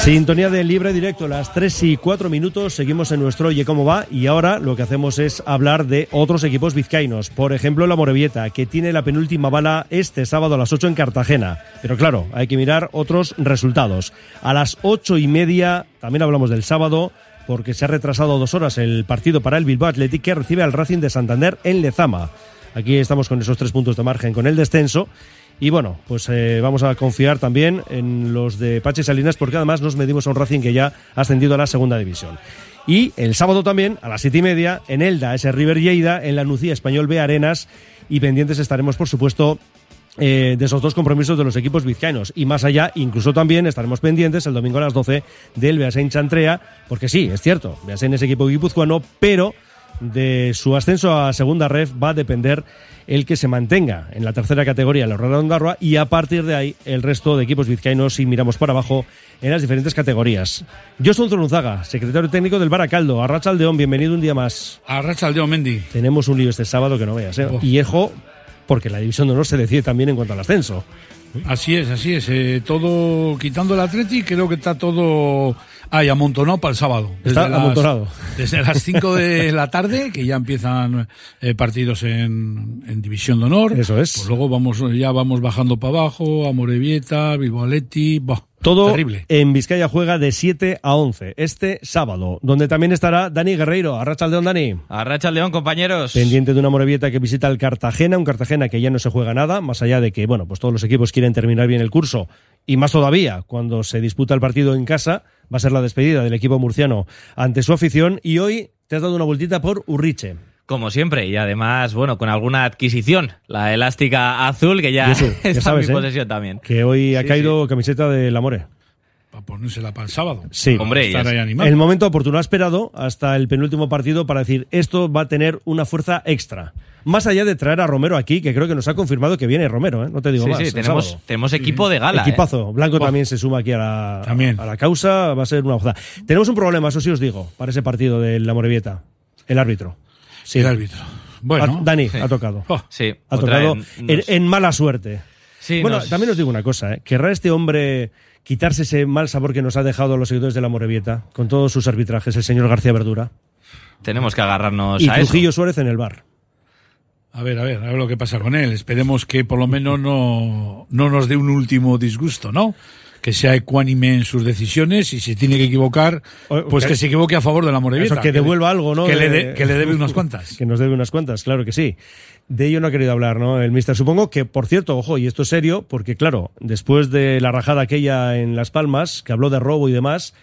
Sintonía de libre directo, las 3 y 4 minutos, seguimos en nuestro Oye Cómo Va y ahora lo que hacemos es hablar de otros equipos vizcaínos, por ejemplo la Morevieta, que tiene la penúltima bala este sábado a las 8 en Cartagena. Pero claro, hay que mirar otros resultados. A las 8 y media, también hablamos del sábado, porque se ha retrasado dos horas el partido para el Bilbao Athletic que recibe al Racing de Santander en Lezama. Aquí estamos con esos tres puntos de margen con el descenso y bueno, pues eh, vamos a confiar también en los de Pache Salinas porque además nos medimos a un Racing que ya ha ascendido a la segunda división. Y el sábado también, a las siete y media, en Elda, ese River Lleida, en la Nucía Español B Arenas. Y pendientes estaremos, por supuesto, eh, de esos dos compromisos de los equipos vizcaínos. Y más allá, incluso también estaremos pendientes el domingo a las 12 del Beasain Chantrea, porque sí, es cierto, Beasain es equipo guipuzcoano, pero de su ascenso a segunda ref va a depender el que se mantenga en la tercera categoría, la Rueda Ondarroa, y a partir de ahí el resto de equipos vizcaínos si miramos para abajo en las diferentes categorías. Yo soy Zunzaga, secretario técnico del Baracaldo. Arracha Aldeón, bienvenido un día más. Arracha Aldeón, Mendy. Tenemos un lío este sábado que no veas, ¿eh? Y ejo, porque la división de honor se decide también en cuanto al ascenso. Así es, así es. Eh, todo quitando el Atleti, creo que está todo ahí amontonado para el sábado. está amontonado. Desde las 5 de la tarde, que ya empiezan eh, partidos en, en, División de Honor. Eso es. Pues luego vamos, ya vamos bajando para abajo, a Morevieta, bah. Todo en Vizcaya juega de 7 a 11 este sábado, donde también estará Dani Guerreiro. Arracha León, Dani. Arracha León, compañeros. Pendiente de una morevieta que visita el Cartagena, un Cartagena que ya no se juega nada, más allá de que, bueno, pues todos los equipos quieren terminar bien el curso, y más todavía cuando se disputa el partido en casa, va a ser la despedida del equipo murciano ante su afición, y hoy te has dado una vueltita por Urriche. Como siempre, y además, bueno, con alguna adquisición, la elástica azul, que ya, está en mi ¿eh? posesión también. Que hoy ha caído camiseta del Amore. Para ponérsela para el sábado. Sí, hombre. El momento oportuno ha esperado hasta el penúltimo partido para decir esto va a tener una fuerza extra. Más allá de traer a Romero aquí, que creo que nos ha confirmado que viene Romero, ¿eh? no te digo más. Sí, tenemos, tenemos equipo de gala. Equipazo. ¿eh? Blanco también se suma aquí a la, a la causa, va a ser una gozada. Tenemos un problema, eso sí os digo, para ese partido de la Morevieta. El árbitro. Sí. El árbitro. Bueno. Dani, ha tocado. Oh, sí. Ha tocado en, mala suerte. bueno, también os digo una cosa, ¿eh? ¿querrá este hombre quitarse ese mal sabor que nos ha dejado los seguidores de la Morevieta con todos sus arbitrajes, el señor García Verdura? Tenemos que agarrarnos y a Trujillo Suárez en el bar. A ver, a ver, a ver lo que pasa con él. Esperemos que por lo menos no, no nos dé un último disgusto, ¿no? que sea ecuánime en sus decisiones y si tiene que equivocar, pues que, se equivoque a favor de la Morevieta. que, devuelva algo, ¿no? Que, le que le debe unas cuantas. que nos debe unas cuantas, claro que sí. De ello no ha querido hablar, ¿no? El mister. Supongo que, por cierto, ojo, y esto es serio, porque claro, después de la rajada aquella en Las Palmas, que habló de robo y demás,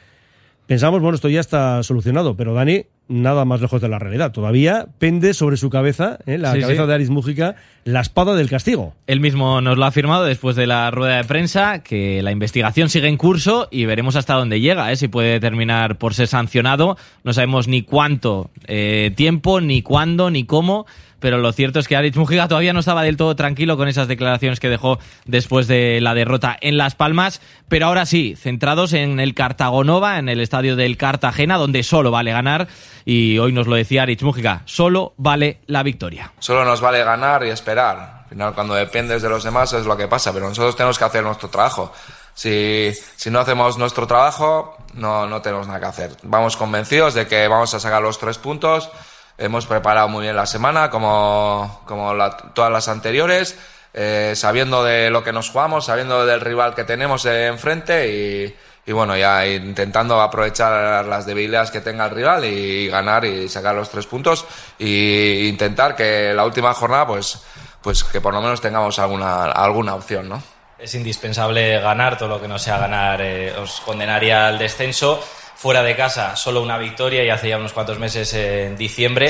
pensamos, bueno, esto ya está solucionado, pero Dani nada más lejos de la realidad. Todavía pende sobre su cabeza, ¿eh? la cabeza de Aris Mújica, la espada del castigo. Él mismo nos lo ha afirmado después de la rueda de prensa, que la investigación sigue en curso y veremos hasta dónde llega, ¿eh? si puede terminar por ser sancionado. No sabemos ni cuánto eh, tiempo, ni cuándo, ni cómo pero lo cierto es que Aritz Mujiga todavía no estaba del todo tranquilo con esas declaraciones que dejó después de la derrota en Las Palmas, pero ahora sí, centrados en el Cartagonova, en el estadio del Cartagena, donde solo vale ganar, y hoy nos lo decía Aritz Mujiga, solo vale la victoria. Solo nos vale ganar y esperar. Al final, cuando dependes de los demás es lo que pasa, pero nosotros tenemos que hacer nuestro trabajo. Si, si, no hacemos nuestro trabajo, no, no tenemos nada que hacer. Vamos convencidos de que vamos a sacar los tres puntos Hemos preparado muy bien la semana, como, como todas las anteriores, eh, sabiendo de lo que nos jugamos, sabiendo del rival que tenemos enfrente y, y bueno, ya intentando aprovechar las debilidades que tenga el rival y ganar y sacar los tres puntos e intentar que la última jornada pues, pues que por lo menos tengamos alguna, alguna opción, ¿no? Es indispensable ganar, todo lo que no sea ganar eh, os condenaría al descenso fuera de casa solo una victoria y hace ya unos cuantos meses en diciembre.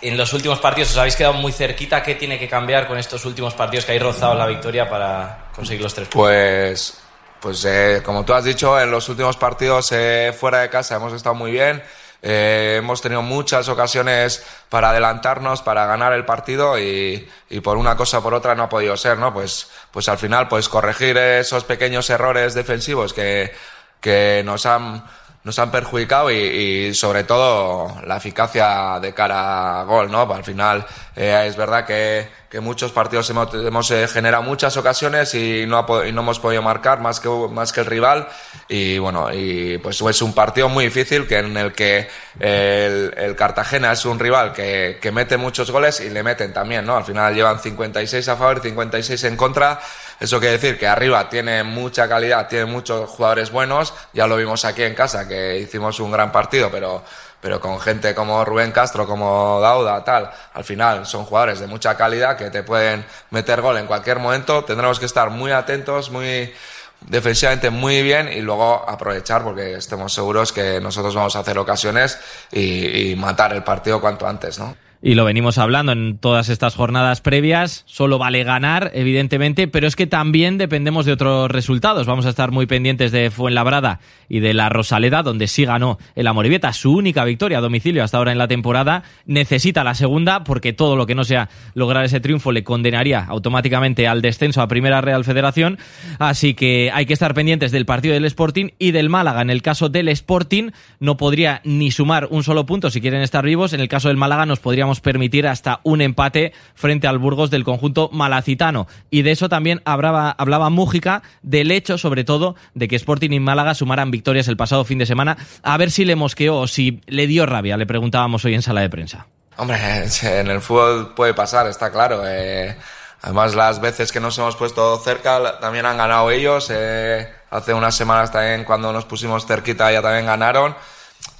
En los últimos partidos os habéis quedado muy cerquita. ¿Qué tiene que cambiar con estos últimos partidos que habéis rozado la victoria para conseguir los tres puntos? Pues, pues eh, como tú has dicho, en los últimos partidos eh, fuera de casa hemos estado muy bien. Eh, hemos tenido muchas ocasiones para adelantarnos, para ganar el partido y, y, por una cosa o por otra no ha podido ser, ¿no? Pues, pues al final, pues corregir esos pequeños errores defensivos que, que nos han nos han perjudicado y, sobre todo la eficacia de cara a gol, ¿no? Al final eh, es verdad que, que, muchos partidos hemos, hemos eh, generado muchas ocasiones y no, y no hemos podido marcar más que, más que el rival y bueno, y pues es un partido muy difícil que en el que el, el Cartagena es un rival que, que mete muchos goles y le meten también, ¿no? Al final llevan 56 a favor y 56 en contra eso quiere decir que arriba tiene mucha calidad, tiene muchos jugadores buenos. Ya lo vimos aquí en casa, que hicimos un gran partido, pero, pero con gente como Rubén Castro, como Dauda, tal. Al final son jugadores de mucha calidad que te pueden meter gol en cualquier momento. Tendremos que estar muy atentos, muy defensivamente muy bien y luego aprovechar porque estemos seguros que nosotros vamos a hacer ocasiones y, y matar el partido cuanto antes, ¿no? Y lo venimos hablando en todas estas jornadas previas, solo vale ganar, evidentemente, pero es que también dependemos de otros resultados. Vamos a estar muy pendientes de Fuenlabrada y de la Rosaleda, donde sí ganó el Amoribieta, su única victoria a domicilio hasta ahora en la temporada. Necesita la segunda, porque todo lo que no sea lograr ese triunfo le condenaría automáticamente al descenso a Primera Real Federación. Así que hay que estar pendientes del partido del Sporting y del Málaga. En el caso del Sporting, no podría ni sumar un solo punto si quieren estar vivos. En el caso del Málaga, nos podríamos permitir hasta un empate frente al Burgos del conjunto malacitano. Y de eso también hablaba, hablaba Mújica, del hecho sobre todo de que Sporting y Málaga sumaran victorias el pasado fin de semana. A ver si le mosqueó o si le dio rabia, le preguntábamos hoy en sala de prensa. Hombre, en el fútbol puede pasar, está claro. Eh, además, las veces que nos hemos puesto cerca también han ganado ellos. Eh, hace unas semanas también, cuando nos pusimos cerquita, ya también ganaron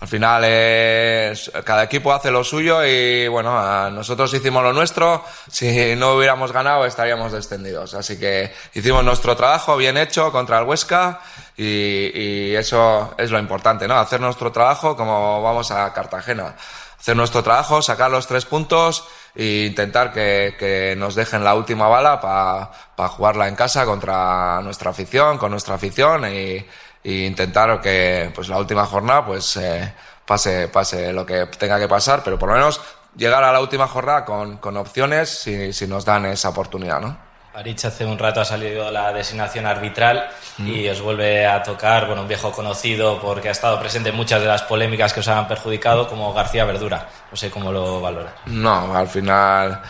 al final es, cada equipo hace lo suyo y bueno, nosotros hicimos lo nuestro. Si no hubiéramos ganado estaríamos descendidos. Así que hicimos nuestro trabajo bien hecho contra el Huesca y, eso es lo importante, ¿no? Hacer nuestro trabajo como vamos a Cartagena. Hacer nuestro trabajo, sacar los tres puntos e intentar que, nos dejen la última bala para jugarla en casa contra nuestra afición, con nuestra afición y e intentar que pues la última jornada pues eh, pase, pase lo que tenga que pasar, pero por lo menos llegar a la última jornada con, con opciones si, si, nos dan esa oportunidad, ¿no? Arich hace un rato ha salido la designación arbitral y mm. os vuelve a tocar, bueno, un viejo conocido porque ha estado presente en muchas de las polémicas que os han perjudicado, como García Verdura. No sé cómo lo valora. No, al final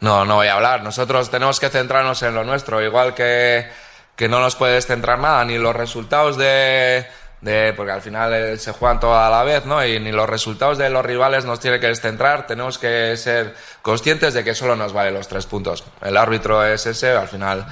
no, no voy a hablar. Nosotros tenemos que centrarnos en lo nuestro, igual que que no nos puedes centrar nada, ni los resultados de, de, porque al final eh, se juegan todo a la vez, ¿no? Y ni los resultados de los rivales nos tiene que descentrar, tenemos que ser conscientes de que solo nos vale los tres puntos. El árbitro es ese, al final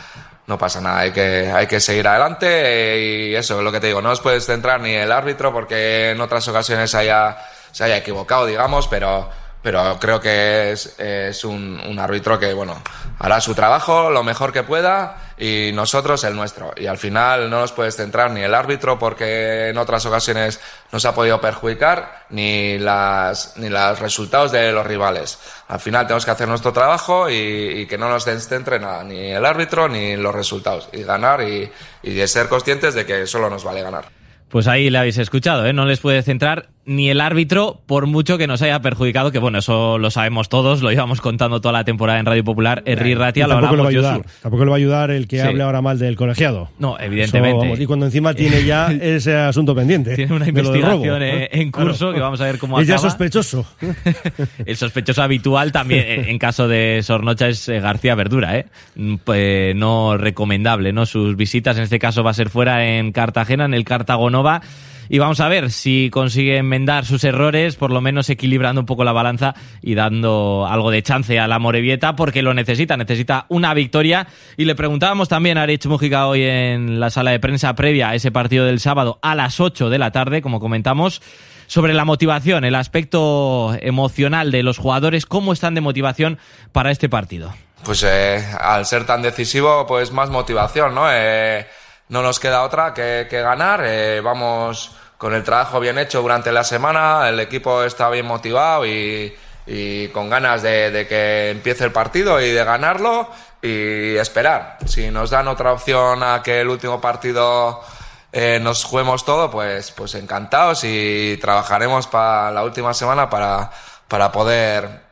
no pasa nada, hay que, hay que seguir adelante y eso es lo que te digo, no nos puedes centrar ni el árbitro porque en otras ocasiones haya, se haya equivocado, digamos, pero pero creo que es, es un, un, árbitro que, bueno, hará su trabajo lo mejor que pueda y nosotros el nuestro. Y al final no nos puedes centrar ni el árbitro porque en otras ocasiones nos ha podido perjudicar, ni, las, ni los resultados de los rivales. Al final tenemos que hacer nuestro trabajo y, y que no nos descentre nada, ni el árbitro ni los resultados. Y ganar y, y ser conscientes de que solo nos vale ganar. Pues ahí le habéis escuchado, ¿eh? No les puede centrar ni el árbitro, por mucho que nos haya perjudicado, que bueno, eso lo sabemos todos, lo íbamos contando toda la temporada en Radio Popular, Erri Ratia, lo tampoco le va a ayudar, Tampoco le va a ayudar el que hable ahora mal del colegiado. No, evidentemente. y cuando encima tiene ya ese asunto pendiente. Tiene una investigación en curso que vamos a ver cómo acaba. Es ya sospechoso. el sospechoso habitual también, en caso de Sornocha, es eh, García Verdura, ¿eh? Pues no recomendable, ¿no? Sus visitas, en este caso va a ser fuera en Cartagena, en el Cartagonova y vamos a ver si consigue enmendar sus errores, por lo menos equilibrando un poco la balanza y dando algo de chance a la Morevieta porque lo necesita, necesita una victoria. Y le preguntábamos también a Arich Mujica hoy en la sala de prensa previa a ese partido del sábado a las 8 de la tarde, como comentamos sobre la motivación, el aspecto emocional de los jugadores, cómo están de motivación para este partido. Pues eh, al ser tan decisivo, pues más motivación, ¿no? Eh, no nos queda otra que, ganar. Eh, vamos con el trabajo bien hecho durante la semana, el equipo está bien motivado y, con ganas de, que empiece el partido y de ganarlo y esperar. Si nos dan otra opción a que el último partido eh, nos juguemos todo, pues, pues encantados y trabajaremos para la última semana para, para poder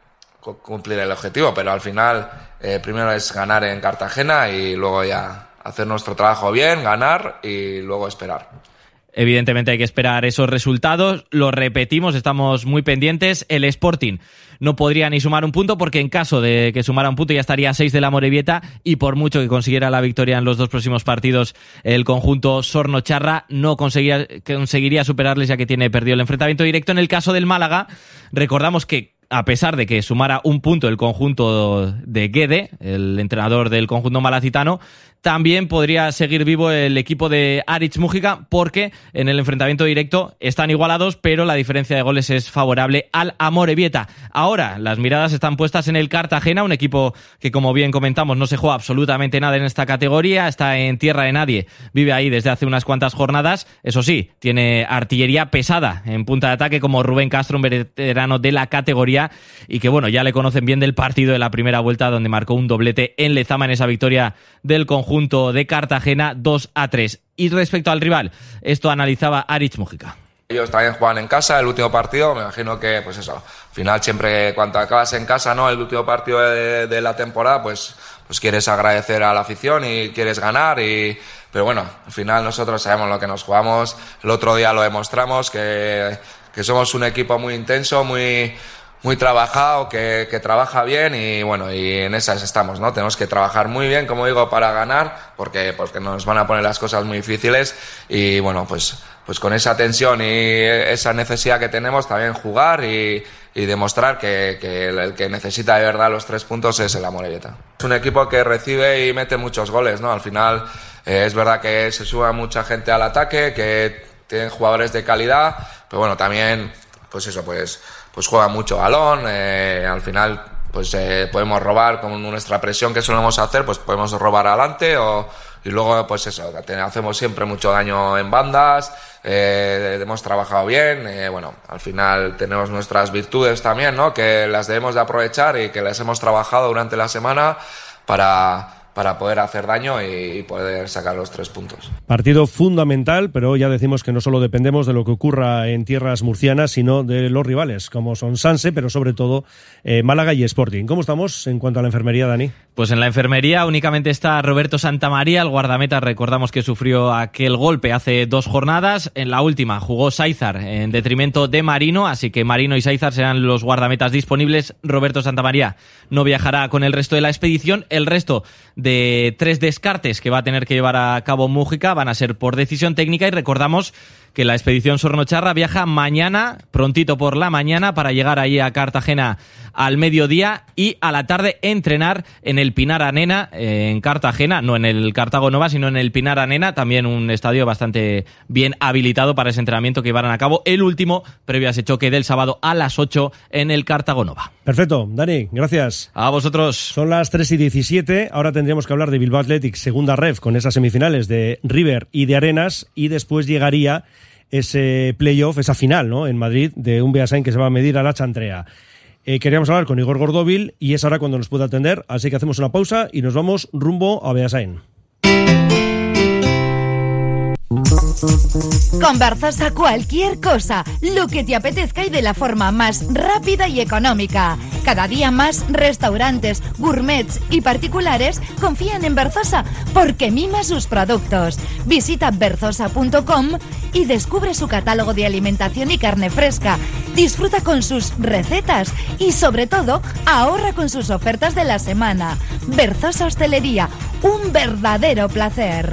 cumplir el objetivo. Pero al final, eh, primero es ganar en Cartagena y luego ya hacer nuestro trabajo bien, ganar y luego esperar. Evidentemente hay que esperar esos resultados. Lo repetimos, estamos muy pendientes. El Sporting no podría ni sumar un punto porque en caso de que sumara un punto ya estaría a seis de la Morevieta y por mucho que consiguiera la victoria en los dos próximos partidos el conjunto Sorno-Charra no conseguiría, conseguiría superarles ya que tiene perdido el enfrentamiento directo. En el caso del Málaga, recordamos que a pesar de que sumara un punto el conjunto de Guede, el entrenador del conjunto malacitano, también podría seguir vivo el equipo de Aritz Mújica porque en el enfrentamiento directo están igualados, pero la diferencia de goles es favorable al Amorebieta. Ahora las miradas están puestas en el Cartagena, un equipo que como bien comentamos no se juega absolutamente nada en esta categoría, está en tierra de nadie, vive ahí desde hace unas cuantas jornadas, eso sí, tiene artillería pesada en punta de ataque como Rubén Castro, un veterano de la categoría y que bueno, ya le conocen bien del partido de la primera vuelta donde marcó un doblete en Lezama en esa victoria del conjunto conjunto de Cartagena 2 a 3. Y respecto al rival, esto analizaba Arich Mujica. Ellos también juegan en casa el último partido, me imagino que, pues eso, al final siempre cuando acabas en casa, ¿no? El último partido de, la temporada, pues, pues quieres agradecer a la afición y quieres ganar y, pero bueno, al final nosotros sabemos lo que nos jugamos, el otro día lo demostramos, que, que somos un equipo muy intenso, muy, muy trabajado, que, que, trabaja bien y bueno, y en esas estamos, ¿no? Tenemos que trabajar muy bien, como digo, para ganar, porque, porque nos van a poner las cosas muy difíciles y bueno, pues, pues con esa tensión y esa necesidad que tenemos, también jugar y, y demostrar que, que, el que necesita de verdad los tres puntos es el Amorelleta. Es un equipo que recibe y mete muchos goles, ¿no? Al final eh, es verdad que se sube mucha gente al ataque, que tienen jugadores de calidad, pero bueno, también, pues eso, pues pues juega mucho balón, eh, al final pues eh, podemos robar con nuestra presión que solemos hacer, pues podemos robar adelante o, y luego pues eso, hacemos siempre mucho daño en bandas, eh, hemos trabajado bien, bueno, al final tenemos nuestras virtudes también, ¿no? Que las debemos de aprovechar y que las hemos trabajado durante la semana para para poder hacer daño y poder sacar los tres puntos. Partido fundamental, pero ya decimos que no solo dependemos de lo que ocurra en tierras murcianas, sino de los rivales, como son Sanse, pero sobre todo eh, Málaga y Sporting. ¿Cómo estamos en cuanto a la enfermería, Dani? Pues en la enfermería únicamente está Roberto Santamaría, el guardameta, recordamos que sufrió aquel golpe hace dos jornadas. En la última jugó Saizar en detrimento de Marino, así que Marino y Saizar serán los guardametas disponibles. Roberto Santamaría no viajará con el resto de la expedición. El resto de tres descartes que va a tener que llevar a cabo Mújica van a ser por decisión técnica y recordamos que la expedición Sornocharra viaja mañana, prontito por la mañana, para llegar ahí a Cartagena al mediodía y a la tarde entrenar en el Pinar Anena, en Cartagena, no en el Cartago Nova, sino en el Pinar Anena, también un estadio bastante bien habilitado para ese entrenamiento que llevarán a cabo el último previo a ese choque del sábado a las 8 en el Cartago Nova. Perfecto, Dani, gracias. A vosotros. Son las 3 y 17, ahora tendríamos que hablar de Bilbao Athletic, segunda ref, con esas semifinales de River y de Arenas, y después llegaría ese playoff, esa final, ¿no? En Madrid, de un Beasain que se va a medir a la Chantrea. Eh, queríamos hablar con Igor Gordóvil y es ahora cuando nos puede atender, así que hacemos una pausa y nos vamos rumbo a Beasain. Con a cualquier cosa, lo que te apetezca y de la forma más rápida y económica. Cada día más restaurantes, gourmets y particulares confían en Berzosa porque mima sus productos. Visita berzosa.com y descubre su catálogo de alimentación y carne fresca. Disfruta con sus recetas y sobre todo ahorra con sus ofertas de la semana. Berzosa Hostelería, un verdadero placer.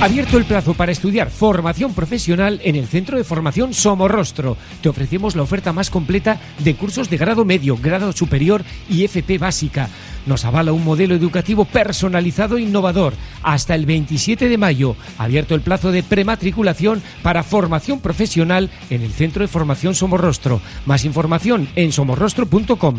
Abierto el plazo para estudiar formación profesional en el Centro de Formación Somorrostro. Te ofrecemos la oferta más completa de cursos de grado medio, grado superior y FP básica. Nos avala un modelo educativo personalizado e innovador. Hasta el 27 de mayo, abierto el plazo de prematriculación para formación profesional en el Centro de Formación Somorrostro. Más información en somorrostro.com.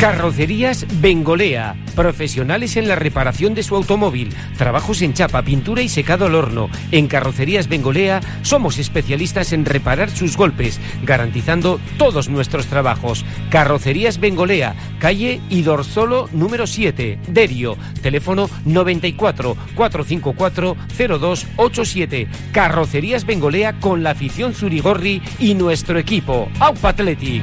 Carrocerías Bengolea. Profesionales en la reparación de su automóvil. Trabajos en chapa, pintura y secado al horno. En Carrocerías Bengolea somos especialistas en reparar sus golpes, garantizando todos nuestros trabajos. Carrocerías Bengolea, calle Idorzolo número 7, Derio. Teléfono 94 454 0287. Carrocerías Bengolea con la afición Zurigorri y nuestro equipo. Aupa Athletic.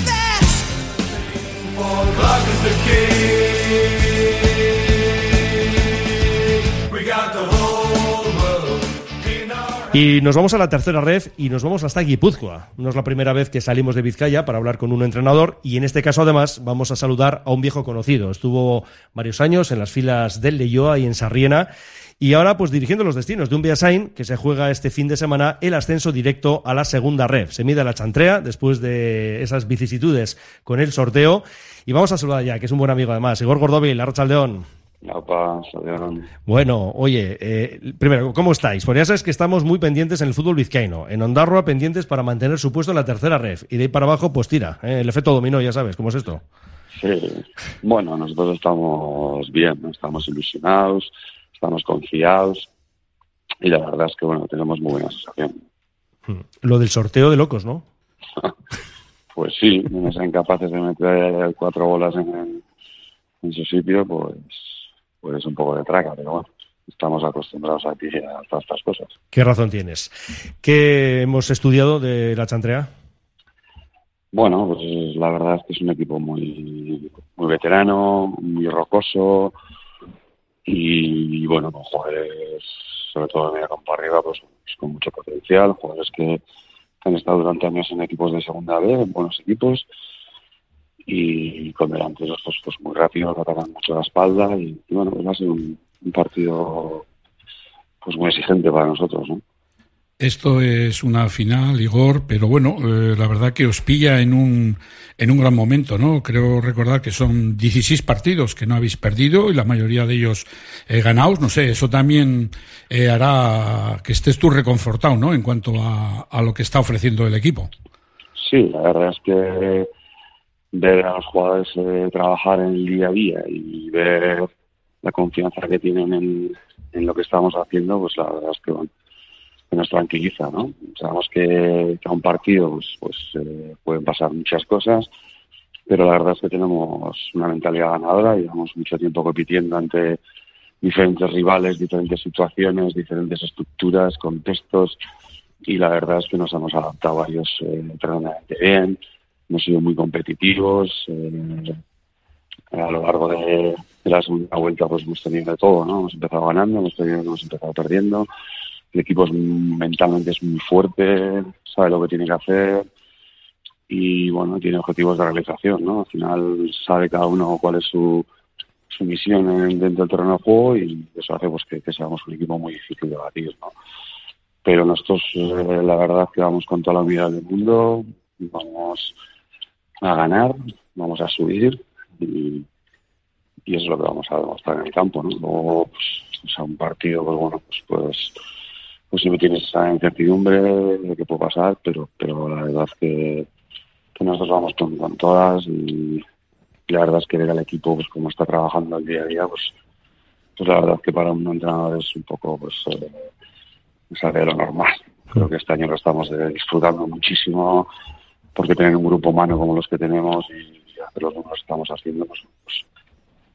Y nos vamos a la tercera red y nos vamos hasta Guipúzcoa. No es la primera vez que salimos de Vizcaya para hablar con un entrenador y en este caso además vamos a saludar a un viejo conocido. Estuvo varios años en las filas del Leyoa y en Sarriena y ahora pues dirigiendo los destinos de un Viasain que se juega este fin de semana el ascenso directo a la segunda red. Se mide la chantrea después de esas vicisitudes con el sorteo y vamos a saludar ya, que es un buen amigo además, Igor Gordóvil, Arrachaldeón. Bueno, oye, eh, primero, ¿cómo estáis? Porque ya sabes que estamos muy pendientes en el fútbol vizcaíno. En Ondarroa pendientes para mantener su puesto en la tercera ref. Y de ahí para abajo, pues tira. ¿eh? El efecto dominó, ya sabes, ¿cómo es esto? Sí. Bueno, nosotros estamos bien, estamos ilusionados, estamos confiados. Y la verdad es que, bueno, tenemos muy buena sensación. Hmm. Lo del sorteo de locos, ¿no? pues sí, no sean capaces de meter cuatro bolas en, en su sitio, pues pues un poco de traca, pero bueno, estamos acostumbrados aquí a todas estas cosas. ¿Qué razón tienes? ¿Qué hemos estudiado de la Chantrea? Bueno, pues la verdad es que es un equipo muy, muy veterano, muy rocoso y, bueno, con jugadores, sobre todo de media campo arriba, pues, pues, con mucho potencial, jugadores que han estado durante años en equipos de segunda B, en buenos equipos y con delanteros pues, pues muy rápidos atacan mucho la espalda y, bueno pues va a ser un, partido pues muy exigente para nosotros ¿no? Esto es una final, Igor, pero bueno, eh, la verdad que os pilla en un, en un gran momento, ¿no? Creo recordar que son 16 partidos que no habéis perdido y la mayoría de ellos eh, ganados. No sé, eso también eh, hará que estés tú reconfortado, ¿no? En cuanto a, a lo que está ofreciendo el equipo. Sí, la verdad es que ver a los jugadores eh, trabajar en el día a día y ver la confianza que tienen en, en lo que estamos haciendo, pues la verdad es que, nos tranquiliza, ¿no? Sabemos que, a un partido pues, pues eh, pueden pasar muchas cosas, pero la verdad es que tenemos una mentalidad ganadora, llevamos mucho tiempo compitiendo ante diferentes rivales, diferentes situaciones, diferentes estructuras, contextos, y la verdad es que nos hemos adaptado a ellos eh, tremendamente bien hemos sido muy competitivos. Eh, a lo largo de, la segunda vuelta pues hemos tenido de todo, ¿no? Hemos empezado ganando, hemos, tenido, hemos empezado perdiendo. El equipo es, mentalmente es muy fuerte, sabe lo que tiene que hacer y bueno, tiene objetivos de realización, ¿no? Al final sabe cada uno cuál es su, su misión dentro del terreno de juego y eso hace pues que, seamos un equipo muy difícil de batir, ¿no? Pero nosotros, eh, la verdad, que vamos con toda la humildad del mundo, vamos a ganar, vamos a subir y, eso es lo que vamos a demostrar en el campo, ¿no? Luego, pues, un partido, pues bueno, pues, pues, pues siempre tienes esa incertidumbre de qué puede pasar, pero, pero la verdad es que, nosotros vamos con, todas y, la verdad es que ver al equipo, pues como está trabajando el día a día, pues, pues la verdad es que para un entrenador es un poco, pues, eh, lo normal. Creo que este año lo estamos disfrutando muchísimo porque tener un grupo humano como los que tenemos y hacer los números que estamos haciendo, pues, pues,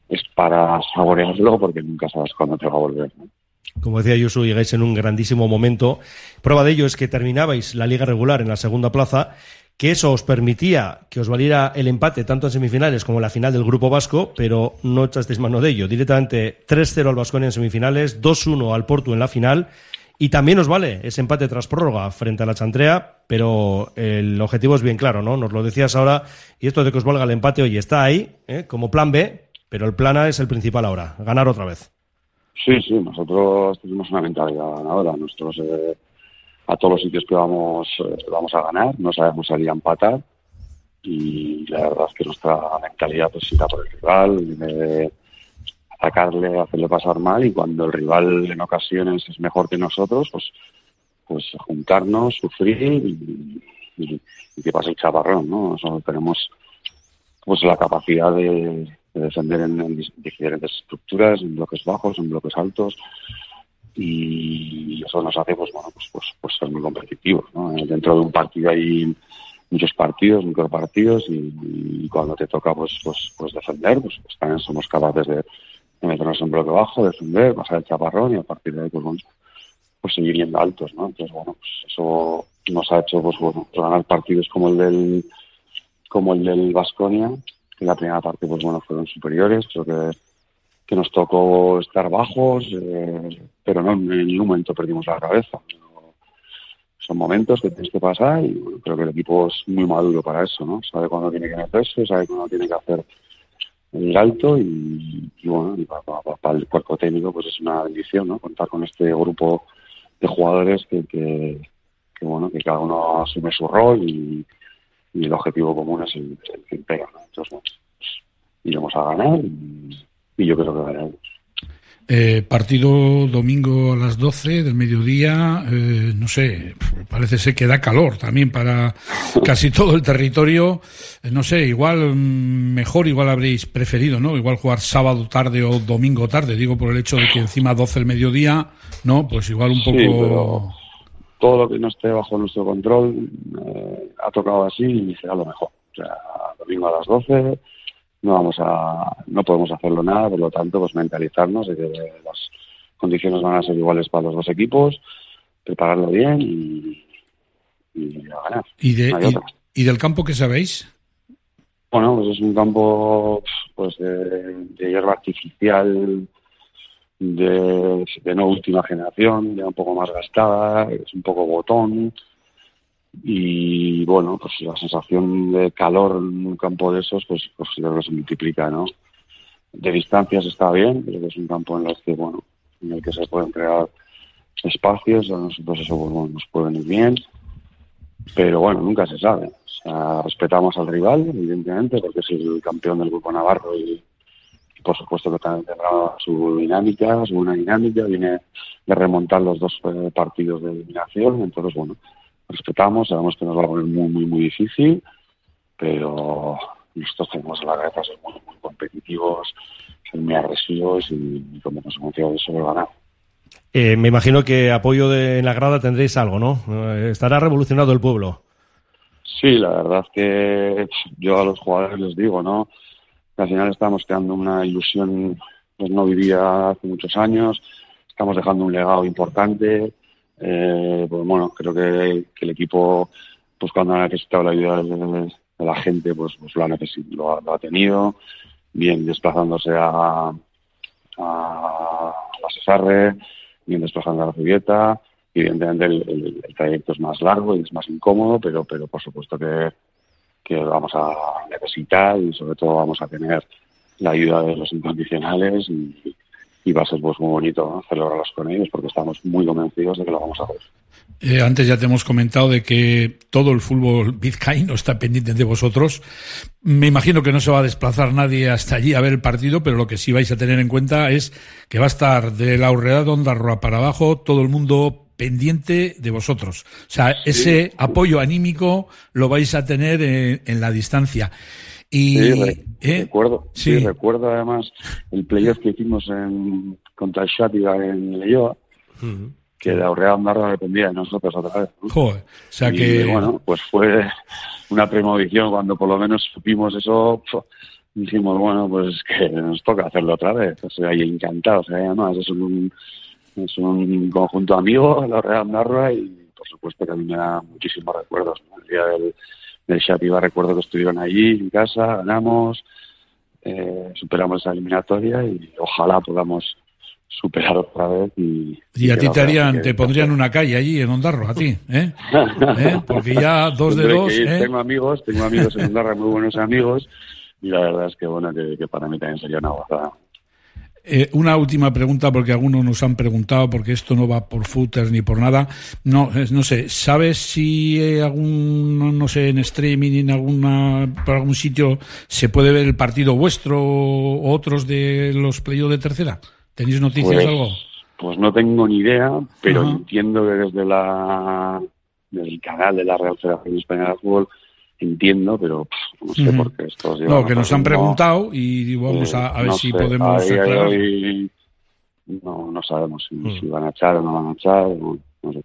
es para saborearlo porque nunca sabes cuándo te va a volver. Como decía Yusu, llegáis en un grandísimo momento. Prueba de ello es que terminabais la liga regular en la segunda plaza, que eso os permitía que os valiera el empate tanto en semifinales como en la final del Grupo Vasco, pero no echasteis mano de ello. Directamente 3-0 al Vasconia en semifinales, 2-1 al Porto en la final. Y también os vale ese empate tras prórroga frente a la Chantrea, pero el objetivo es bien claro, ¿no? Nos lo decías ahora, y esto de que os valga el empate, hoy está ahí, ¿eh? como plan B, pero el plan A es el principal ahora, ganar otra vez. Sí, sí, nosotros tenemos una mentalidad ganadora. Nosotros eh, a todos los sitios que vamos eh, vamos a ganar, no sabemos salir a empatar y la verdad es que nuestra mentalidad pues irá por el rival, de atacarle, hacerle pasar mal y cuando el rival en ocasiones es mejor que nosotros, pues pues juntarnos, sufrir y, que pase el chaparrón, ¿no? Nosotros tenemos pues la capacidad de, defender en, diferentes estructuras, en bloques bajos, en bloques altos, y eso nos hace pues bueno pues, pues, pues ser muy competitivos ¿no? dentro de un partido hay muchos partidos micropartidos y, y cuando te toca pues pues pues defender pues, pues también somos capaces de, meternos en bloque bajo defender pasar el chaparrón y a partir de ahí pues, pues seguir yendo altos no entonces bueno pues eso nos ha hecho pues bueno ganar partidos como el del como el del Vasconia que la primera parte pues bueno fueron superiores creo que que nos tocó estar bajos, eh, pero no en ningún momento perdimos la cabeza. Son momentos que tienes que pasar y creo que el equipo es muy maduro para eso, ¿no? Sabe cuándo tiene que meterse, sabe cuándo tiene que hacer el alto y, bueno, y para, el cuerpo técnico pues es una bendición, ¿no? Contar con este grupo de jugadores que, que, bueno, que cada uno asume su rol y, el objetivo común es el, que pega, ¿no? Entonces, bueno, pues, iremos a ganar y, y yo creo que ganaremos. Eh, partido domingo a las 12 del mediodía, eh, no sé, parece ser que da calor también para casi todo el territorio. Eh, no sé, igual mm, mejor, igual habréis preferido, ¿no? Igual jugar sábado tarde o domingo tarde, digo por el hecho de que encima 12 el mediodía, ¿no? Pues igual un poco... todo lo que no esté bajo nuestro control ha tocado así y será lo mejor. O sea, domingo a las 12 no vamos a, no podemos hacerlo nada, por lo tanto, pues mentalizarnos de que las condiciones van a ser iguales para los dos equipos, prepararlo bien y, a ganar. ¿Y, de, y, del campo qué sabéis? Bueno, pues es un campo pues de, hierba artificial, de, no última generación, ya un poco más gastada, es un poco botón, y bueno, pues la sensación de calor en un campo de esos, pues, pues creo que se multiplica, ¿no? De distancias está bien, pero es un campo en el que, bueno, en el que se pueden crear espacios, a nosotros eso pues, nos puede venir bien, pero bueno, nunca se sabe. O sea, respetamos al rival, evidentemente, porque es el campeón del grupo Navarro y, por supuesto que también tendrá su dinámica, su buena dinámica, viene de remontar los dos eh, partidos de eliminación, entonces bueno, respetamos, sabemos que nos va a poner muy, muy, muy difícil, pero nosotros tenemos la cabeza ser muy, muy competitivos, ser muy agresivos y, como consecuencia de eso ganar. Eh, me imagino que apoyo de, en la grada tendréis algo, ¿no? Eh, estará revolucionado el pueblo. Sí, la verdad es que yo a los jugadores les digo, ¿no? Al final estamos creando una ilusión que no vivía hace muchos años, estamos dejando un legado importante, eh, pues bueno, creo que, el equipo, pues cuando ha necesitado la ayuda de, la gente, pues, pues lo, ha necesitado, lo, ha, tenido, bien desplazándose a, a la Cesarre, bien desplazando a la Zubieta, evidentemente el, trayecto es más largo y es más incómodo, pero, pero por supuesto que, que vamos a necesitar y sobre todo vamos a tener la ayuda de los incondicionales y, y va a ser pues muy bonito celebrarlos con ellos porque estamos muy convencidos de que lo vamos a hacer. Eh, antes ya te hemos comentado de que todo el fútbol vizcaíno está pendiente de vosotros. Me imagino que no se va a desplazar nadie hasta allí a ver el partido, pero lo que sí vais a tener en cuenta es que va a estar de la Urrea Ondarroa para abajo todo el mundo pendiente de vosotros. O sea, ese apoyo anímico lo vais a tener en la distancia. Y, sí, ¿eh? recuerdo, sí. recuerdo además el playoff que hicimos en, contra el Shátida en Leyoa, que la Real Andorra dependía de nosotros otra vez. Joder, o sea que... bueno, pues fue una premonición cuando por lo menos supimos eso, dijimos, bueno, pues que nos toca hacerlo otra vez. O sea, y encantados, además, es un, es un conjunto amigo, la Real Andarra, y por supuesto que a mí me da muchísimos recuerdos. El día del, del Shapiva recuerdo que estuvieron allí en casa, ganamos, eh, superamos esa eliminatoria y ojalá podamos superar otra vez y... Y a ti te, harían, te pondrían una calle allí en Ondarro, a ti, ¿eh? ¿Eh? Porque ya dos de dos... ¿eh? Tengo amigos, tengo amigos en Ondarro, muy buenos amigos, y la verdad es que, bueno, que, que para mí también sería una gozada. Eh, una última pregunta, porque algunos nos han preguntado, porque esto no va por footers ni por nada. No, no sé, ¿sabes si hay algún, no sé, en streaming, en alguna, por algún sitio, se puede ver el partido vuestro o otros de los playoffs de tercera? ¿Tenéis noticias pues, algo? Pues no tengo ni idea, pero entiendo que desde la, desde el canal de la Real Federación Española de Fútbol entiendo, pero pff, no sé uh -huh. por qué estos No, que nos han preguntado y vamos a, a ver no si sé, podemos a día de aclarar. hoy no, no sabemos si, Mm. si van a echar o no van a echar. No, no sé.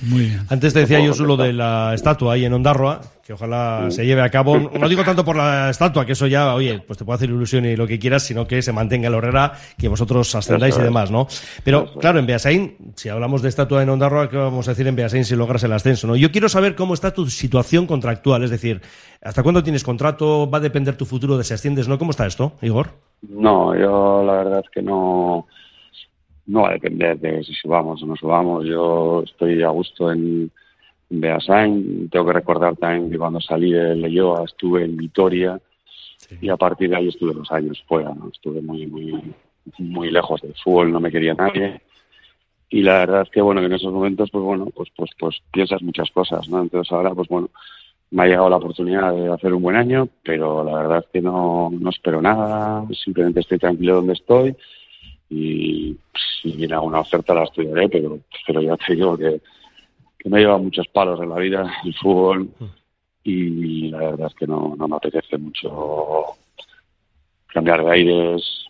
Muy bien. Antes te decía yo solo de la estatua ahí en Ondarroa, que ojalá Sí. se lleve a cabo. No digo tanto por la estatua, que eso ya, oye, pues te puede hacer ilusión y lo que quieras, sino que se mantenga el Herrera, que vosotros ascendáis y demás, ¿no? Pero claro, en Beasain, si hablamos de estatua en Ondarroa, ¿qué vamos a decir en Beasain si logras el ascenso, no? Yo quiero saber cómo está tu situación contractual, es decir, ¿hasta cuándo tienes contrato? ¿Va a depender tu futuro de si asciendes, no? ¿Cómo está esto, Igor? No, yo la verdad es que no, no va a depender de si subamos o no subamos. Yo estoy a gusto en, en Beasain. Tengo que recordar también que cuando salí de Leyoa estuve en Vitoria y a partir de ahí estuve dos años fuera. ¿no? Estuve muy, muy, muy lejos del fútbol, no me quería nadie. Y la verdad es que bueno, en esos momentos, pues bueno, pues, pues, pues piensas muchas cosas, ¿no? Entonces ahora, pues bueno, me ha llegado la oportunidad de hacer un buen año, pero la verdad es que no, no espero nada, simplemente estoy tranquilo donde estoy y si viene alguna oferta la estudiaré, pero, pero ya te digo que, que me lleva muchos palos en la vida el fútbol y la verdad es que no, no me apetece mucho cambiar de aires,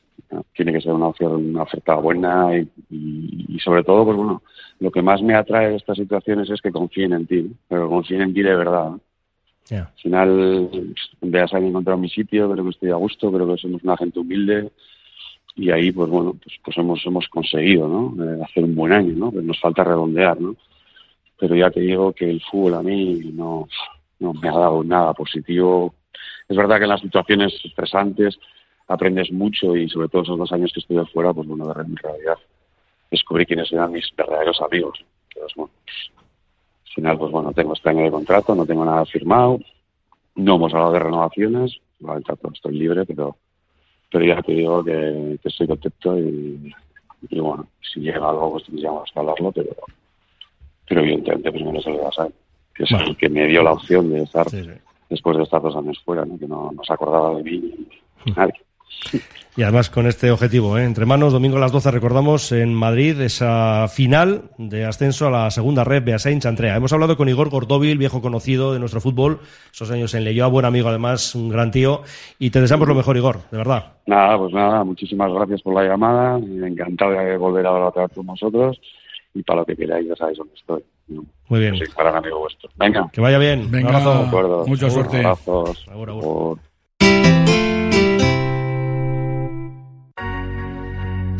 tiene que ser una, opción, una oferta buena y, y, y, sobre todo, pues bueno, lo que más me atrae de estas situaciones es que confíen en ti, pero confíen en ti de verdad. Al final, veas ahí encontrado mi sitio, creo que estoy a gusto, creo que somos una gente humilde y ahí, pues bueno, pues, pues hemos, hemos conseguido, ¿no? Eh, hacer un buen año, ¿no? Pues nos falta redondear, ¿no? Pero ya te digo que el fútbol a mí no, no me ha dado nada positivo. Es verdad que en las situaciones estresantes aprendes mucho y sobre todo esos dos años que estuve fuera, pues bueno, en realidad descubrí quiénes eran mis verdaderos amigos. Bueno, al final, pues bueno, tengo este año de contrato, no tengo nada firmado, no hemos hablado de renovaciones, vale, estoy libre, pero pero ya te digo que, que estoy contento y, y, bueno, si llega algo, pues tendríamos que hablarlo, pero, pero evidentemente primero se lo a que es bueno. el que me dio la opción de estar sí, sí. después de estar dos años fuera, ¿no? que no, no se acordaba de mí nadie. Y además con este objetivo, ¿eh? entre manos, domingo a las 12 recordamos en Madrid esa final de ascenso a la segunda red Beasain Chantrea. Hemos hablado con Igor Gordóvil, viejo conocido de nuestro fútbol, esos años en Leyoa, buen amigo además, un gran tío, y te deseamos lo mejor, Igor, de verdad. Nada, pues nada, muchísimas gracias por la llamada, encantado de volver a hablar otra vez con vosotros, y para lo que queráis ya sabéis dónde estoy. Muy bien. Soy para amigo vuestro. Venga. Que vaya bien. Venga, un abrazo. Mucha suerte. Abrazos. Agur, agur. Por...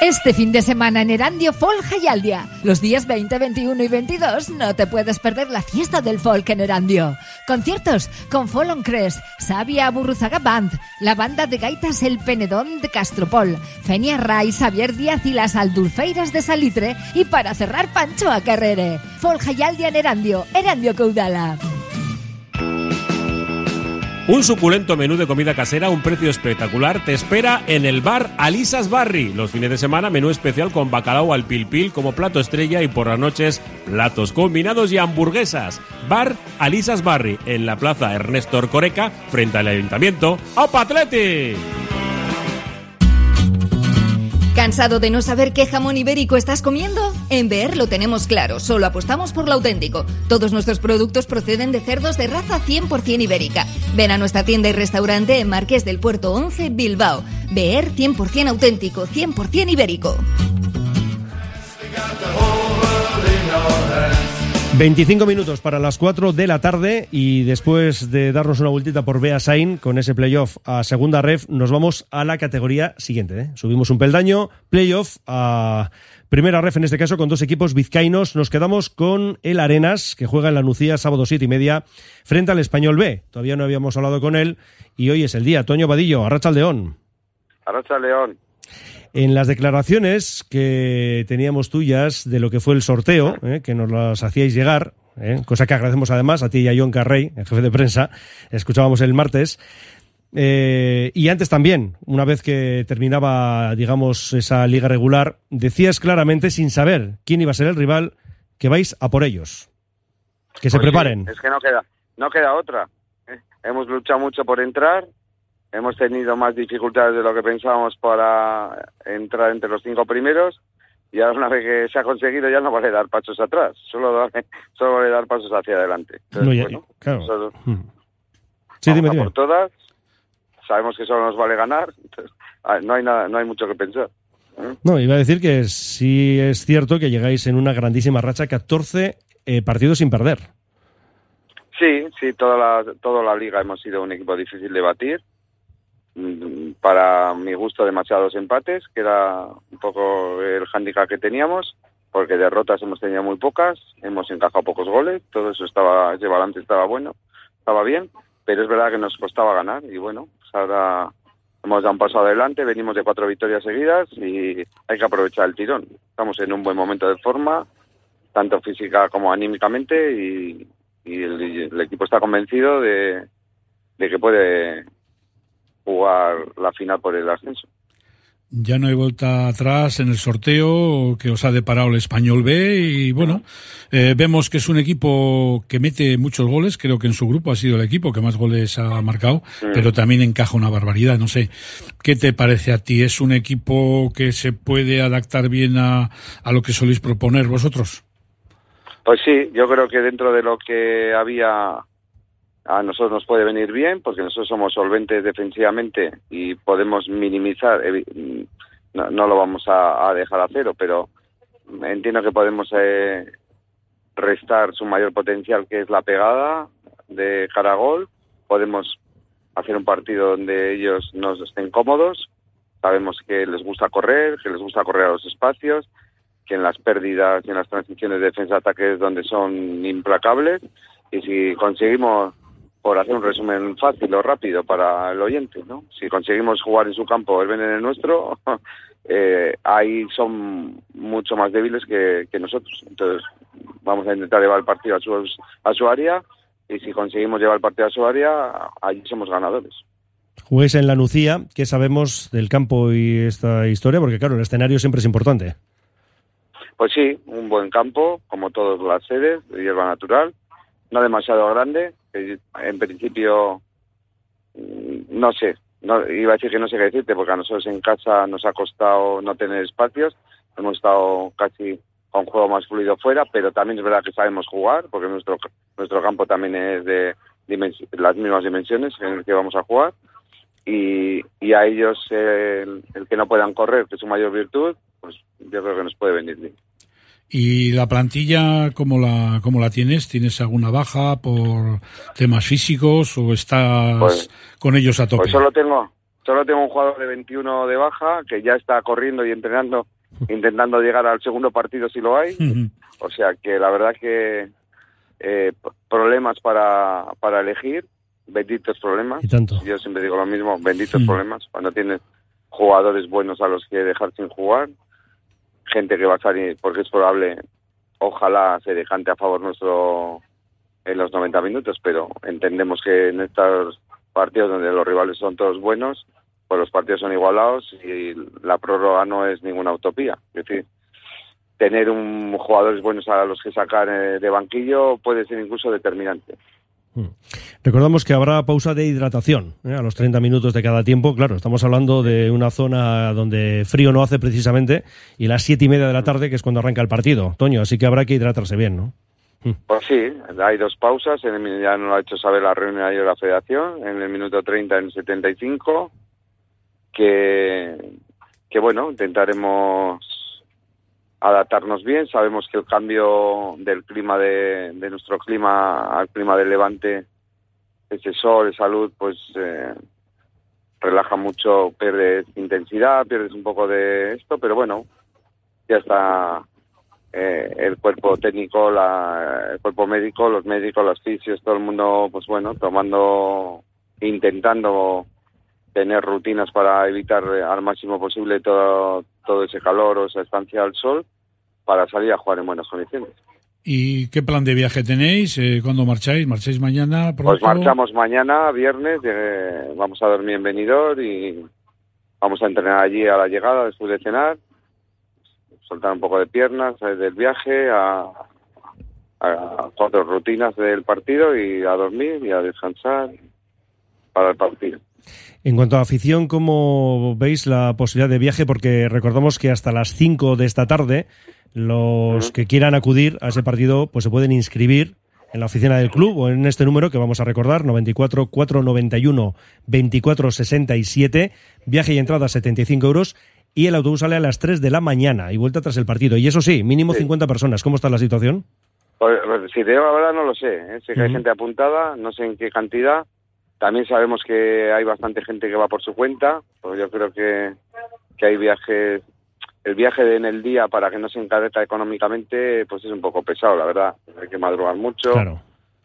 Este fin de semana en Erandio Folk y. Los días 20, 21 y 22 no te puedes perder la fiesta del folk en Erandio. Conciertos con Folon Crest, Sabia Burruzaga Band, la banda de gaitas El Penedón de Castropol, Fenia Ray, Xavier Díaz y las Aldulfeiras de Salitre y para cerrar Pancho a Carrere. Folk y en Erandio, Erandio Caudala. Un suculento menú de comida casera a un precio espectacular te espera en el bar Alisas Barry. Los fines de semana menú especial con bacalao al pilpil como plato estrella y por las noches platos combinados y hamburguesas. Bar Alisas Barry en la plaza Ernesto Orcoreca frente al ayuntamiento. ¡Opa Atleti! ¿Cansado de no saber qué jamón ibérico estás comiendo? En Beer lo tenemos claro, solo apostamos por lo auténtico. Todos nuestros productos proceden de cerdos de raza 100% ibérica. Ven a nuestra tienda y restaurante en Marqués del Puerto 11, Bilbao. Beer 100% auténtico, 100% ibérico. 25 minutos para las 4 de la tarde y después de darnos una vueltita por Beasain con ese playoff a segunda ref, nos vamos a la categoría siguiente. ¿eh? Subimos un peldaño, playoff a primera ref en este caso con dos equipos vizcaínos. Nos quedamos con el Arenas, que juega en la Nucía sábado 7 y media frente al Español B. Todavía no habíamos hablado con él y hoy es el día. Toño Vadillo, Arracha León. Arracha León. En las declaraciones que teníamos tuyas de lo que fue el sorteo, eh, que nos las hacíais llegar, eh, cosa que agradecemos además a ti y a John Carrey, el jefe de prensa, escuchábamos el martes, eh, y antes también, una vez que terminaba, digamos, esa liga regular, decías claramente, sin saber quién iba a ser el rival, que vais a por ellos. Que se preparen. es que no queda, no queda otra. ¿eh? Hemos luchado mucho por entrar, hemos tenido más dificultades de lo que pensábamos para entrar entre los cinco primeros y ahora una vez que se ha conseguido ya no vale dar pasos atrás, solo, vale- solo vale dar pasos hacia adelante. Entonces, No, ya- bueno, claro. nosotros Mm. Sí, dime, dime. por todas, sabemos que solo nos vale ganar, entonces, ah, no hay nada, no hay mucho que pensar. ¿eh? No, iba a decir que sí es cierto que llegáis en una grandísima racha, 14 eh, partidos sin perder. Sí, sí, toda la, toda la liga hemos sido un equipo difícil de batir. Mm, Para mi gusto, demasiados empates, que era un poco el hándicap que teníamos, porque derrotas hemos tenido muy pocas, hemos encajado pocos goles, todo eso estaba, ese balance estaba bueno, estaba bien, pero es verdad que nos costaba ganar y bueno, pues ahora hemos dado un paso adelante, venimos de cuatro victorias seguidas y hay que aprovechar el tirón. Estamos en un buen momento de forma, tanto física como anímicamente y, el, el equipo está convencido de, de que puede jugar la final por el ascenso. Ya no hay vuelta atrás en el sorteo que os ha deparado el Español B y bueno, eh, vemos que es un equipo que mete muchos goles, creo que en su grupo ha sido el equipo que más goles ha marcado, pero también encaja una barbaridad, no sé, ¿qué te parece a ti? ¿Es un equipo que se puede adaptar bien a, a lo que soléis proponer vosotros? Pues sí, yo creo que dentro de lo que había a nosotros nos puede venir bien porque nosotros somos solventes defensivamente y podemos minimizar, evi- no, no lo vamos a, dejar a cero, pero entiendo que podemos eh, restar su mayor potencial que es la pegada de cara a gol, podemos hacer un partido donde ellos nos estén cómodos, sabemos que les gusta correr, que les gusta correr a los espacios, que en las pérdidas y en las transiciones de defensa-ataque es donde son implacables. Y si conseguimos por hacer un resumen fácil o rápido para el oyente, ¿no? Si conseguimos jugar en su campo, el ven en el nuestro, eh, ahí son mucho más débiles que, que nosotros. Entonces, vamos a intentar llevar el partido a su, a su área y si conseguimos llevar el partido a su área, allí somos ganadores. Juguéis en la Nucía, ¿qué sabemos del campo y esta historia? Porque claro, el escenario siempre es importante. Pues sí, un buen campo, como todas las sedes, de hierba natural, no demasiado grande, en principio, mm, no sé, no, iba a decir que no sé qué decirte, porque a nosotros en casa nos ha costado no tener espacios, hemos estado casi con juego más fluido fuera, pero también es verdad que sabemos jugar, porque nuestro nuestro campo también es de las mismas dimensiones en el que vamos a jugar, y, a ellos eh, el que no puedan correr, que es su mayor virtud, pues yo creo que nos puede venir bien. ¿Y la plantilla cómo la, cómo la tienes? ¿Tienes alguna baja por temas físicos o estás Pues- con ellos a tope? Pues solo tengo, solo tengo un jugador de 21 de baja que ya está corriendo y entrenando intentando llegar al segundo partido si lo hay. O sea que la verdad que eh, problemas para, para elegir, benditos problemas. Yo siempre digo lo mismo, benditos problemas. Cuando tienes jugadores buenos a los que dejar sin jugar, gente que va a salir, porque es probable, ojalá se dejante a favor nuestro en los 90 minutos, pero entendemos que en estos partidos donde los rivales son todos buenos, pues los partidos son igualados y la prórroga no es ninguna utopía. Es decir, tener un jugadores buenos a los que sacar eh, de banquillo puede ser incluso determinante. Hmm. Recordamos que habrá pausa de hidratación ¿eh? a los 30 minutos de cada tiempo. Claro, estamos hablando de una zona donde frío no hace precisamente y las siete y media de la tarde, que es cuando arranca el partido. Toño, así que habrá que hidratarse bien, ¿no? Hmm. Pues sí, hay dos pausas. En el, ya nos lo ha hecho saber la reunión de la Federación. En el minuto 30, en el 75 que, que bueno, intentaremos adaptarnos bien. Sabemos que el cambio del clima de, de nuestro clima al clima del Levante, ese sol, esa luz, pues eh, relaja mucho, pierdes intensidad, pierdes un poco de esto, pero bueno, ya está eh, el cuerpo técnico, la, el cuerpo médico, los médicos, los fisios, todo el mundo, pues bueno, tomando, intentando tener rutinas para evitar eh, al máximo posible todo, todo ese calor o esa estancia al sol para salir a jugar en buenas condiciones. ¿Y qué plan de viaje tenéis? Eh, ¿Cuándo marcháis? ¿Marcháis mañana? Pues marchamos mañana, viernes, vamos a dormir en Benidorm y vamos a entrenar allí a la llegada después de cenar, soltar un poco de piernas eh, del viaje a, a cuatro rutinas del partido y a dormir y a descansar para el partido. En cuanto a afición, ¿cómo veis la posibilidad de viaje? Porque recordamos que hasta las 5 de esta tarde los que quieran acudir a ese partido pues se pueden inscribir en la oficina del club o en este número que vamos a recordar, 94 491 24 67, viaje y entrada 75 euros y el autobús sale a las 3 de la mañana y vuelta tras el partido. Y eso sí, mínimo 50 personas. ¿Cómo está la situación? Pues, pues, si te digo la verdad no lo sé. ¿eh? Que hay gente apuntada, no sé en qué cantidad también sabemos que hay bastante gente que va por su cuenta, pues yo creo que, que hay viajes, el viaje en el día para que no se encarezca económicamente, pues es un poco pesado, la verdad. Hay que madrugar mucho,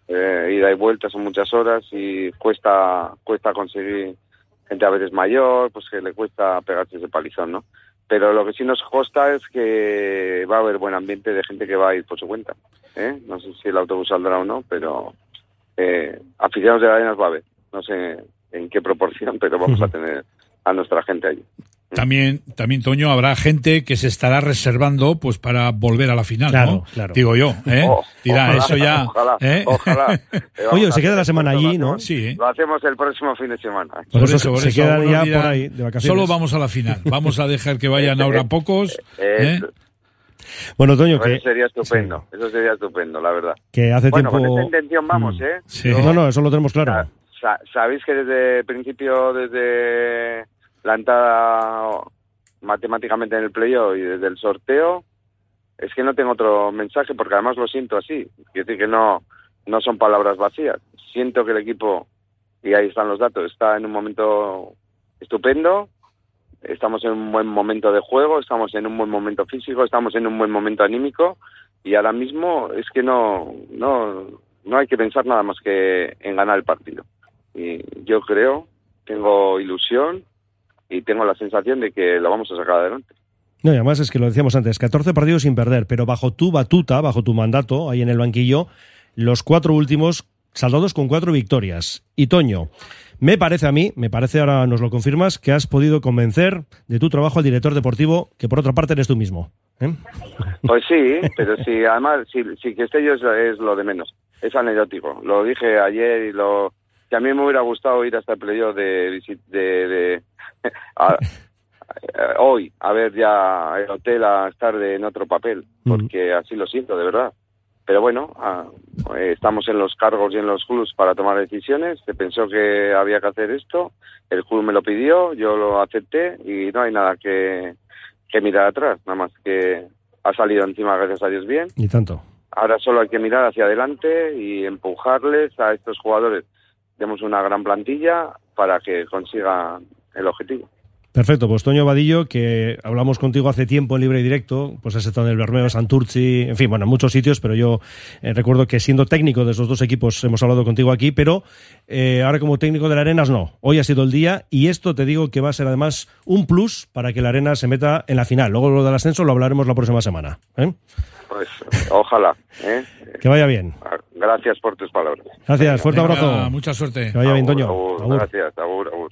eh, ida y vuelta son muchas horas y cuesta, cuesta conseguir gente a veces mayor, pues que le cuesta pegarse ese palizón, ¿no? Pero lo que sí nos consta es que va a haber buen ambiente de gente que va a ir por su cuenta. ¿eh? No sé si el autobús saldrá o no, pero eh, aficionados de arenas va a haber no sé en qué proporción, pero vamos a tener a nuestra gente allí. También, también, Toño, habrá gente que se estará reservando pues para volver a la final, ¿no? Digo yo, ¿eh? Oh, eso ya. Ojalá, ¿eh? ojalá. Oye, se queda la semana allí, ¿no? Sí. ¿eh? Lo hacemos el próximo fin de semana. Por, eso, se queda ya por ahí de vacaciones. Solo vamos a la final. Vamos a dejar que vayan ahora pocos. ¿eh? Bueno, Toño, que... Eso sería estupendo, eso sería estupendo, la verdad. Que hace bueno, tiempo... con esa intención vamos, mm. ¿eh? Sí. No, no, eso lo tenemos claro sabéis que desde el principio, desde la entrada matemáticamente en el playoff y desde el sorteo, es que no tengo otro mensaje porque además lo siento así. Quiero decir que no, no son palabras vacías. Siento que el equipo, y ahí están los datos, está en un momento estupendo. Estamos en un buen momento de juego, estamos en un buen momento físico, estamos en un buen momento anímico y ahora mismo es que no, no, no hay que pensar nada más que en ganar el partido y yo creo, tengo ilusión y tengo la sensación de que lo vamos a sacar adelante. No, y además es que lo decíamos antes, 14 partidos sin perder, pero bajo tu batuta, bajo tu mandato, ahí en el banquillo, los cuatro últimos saldados con cuatro victorias. Y Toño, me parece a mí, me parece ahora nos lo confirmas, que has podido convencer de tu trabajo al director deportivo, que por otra parte eres tú mismo. ¿eh? Pues sí, pero sí, además, sí, que esté yo es, lo de menos. Es anecdótico. Lo dije ayer y lo, que a mí me hubiera gustado ir hasta el playoff de, de, hoy, a ver ya el hotel a estar en otro papel, porque así lo siento, de verdad. Pero bueno, estamos en los cargos y en los clubs para tomar decisiones. Se pensó que había que hacer esto, el club me lo pidió, yo lo acepté y no hay nada que, que mirar atrás, nada más que ha salido encima, gracias a Dios, bien. Y tanto. Ahora solo hay que mirar hacia adelante y empujarles a estos jugadores tenemos una gran plantilla para que consiga el objetivo. Perfecto, pues Toño Vadillo, que hablamos contigo hace tiempo en Libre y Directo, pues has estado en el Bermeo, Santurci, en fin, bueno, en muchos sitios, pero yo eh, recuerdo que siendo técnico de esos dos equipos hemos hablado contigo aquí, pero eh, ahora como técnico de la Arenas no. Hoy ha sido el día y esto te digo que va a ser además un plus para que la Arena se meta en la final. Luego lo del ascenso lo hablaremos la próxima semana. ¿eh? Pues ojalá. ¿eh? Que vaya bien. Gracias por tus palabras. Gracias, fuerte abrazo. Mucha suerte. Que vaya bien, Toño. Agur, Agur. Gracias, agur, agur.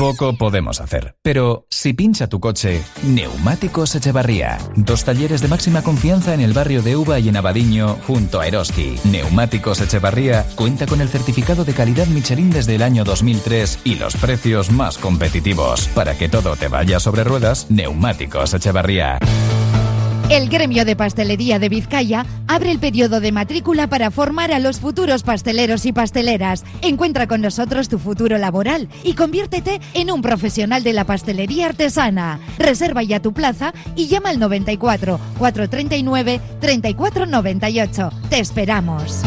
poco podemos hacer. Pero si pincha tu coche, Neumáticos Echevarría. Dos talleres de máxima confianza en el barrio de Uva y en Abadiño, junto a Eroski. Neumáticos Echevarría cuenta con el certificado de calidad Michelin desde el año 2003 y los precios más competitivos. Para que todo te vaya sobre ruedas, Neumáticos Echevarría. El gremio de pastelería de Vizcaya abre el periodo de matrícula para formar a los futuros pasteleros y pasteleras. Encuentra con nosotros tu futuro laboral y conviértete en un profesional de la pastelería artesana. Reserva ya tu plaza y llama al 94 439 3498. Te esperamos.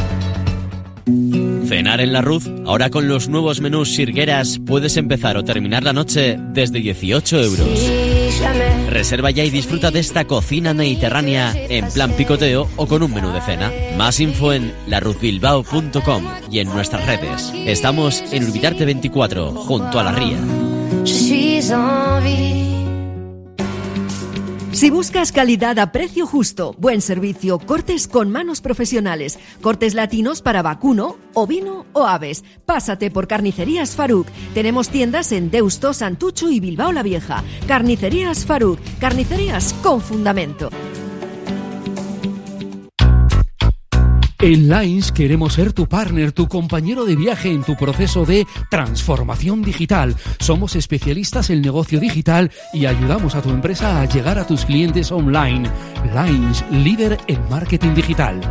Cenar en la Ruz, ahora con los nuevos menús Sirgueras puedes empezar o terminar la noche desde 18 euros. Reserva ya y disfruta de esta cocina mediterránea en plan picoteo o con un menú de cena. Más info en laruzbilbao.com y en nuestras redes. Estamos en Urbitarte 24, junto a la ría. Si buscas calidad a precio justo, buen servicio, cortes con manos profesionales, cortes latinos para vacuno, ovino o aves, pásate por Carnicerías Faruk. Tenemos tiendas en Deusto, Santucho y Bilbao la Vieja. Carnicerías Faruk, carnicerías con fundamento. En Lines queremos ser tu partner, tu compañero de viaje en tu proceso de transformación digital. Somos especialistas en negocio digital y ayudamos a tu empresa a llegar a tus clientes online. Lines, líder en marketing digital.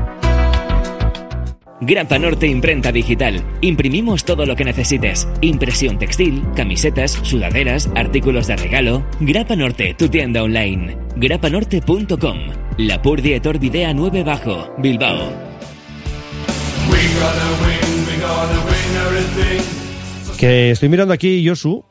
Grapa Norte Imprenta Digital. Imprimimos todo lo que necesites. Impresión textil, camisetas, sudaderas, artículos de regalo. Grapa Norte, tu tienda online. grapanorte.com. La Purdie Etor Videa 9 Bajo, Bilbao. Que estoy mirando aquí, Yosu,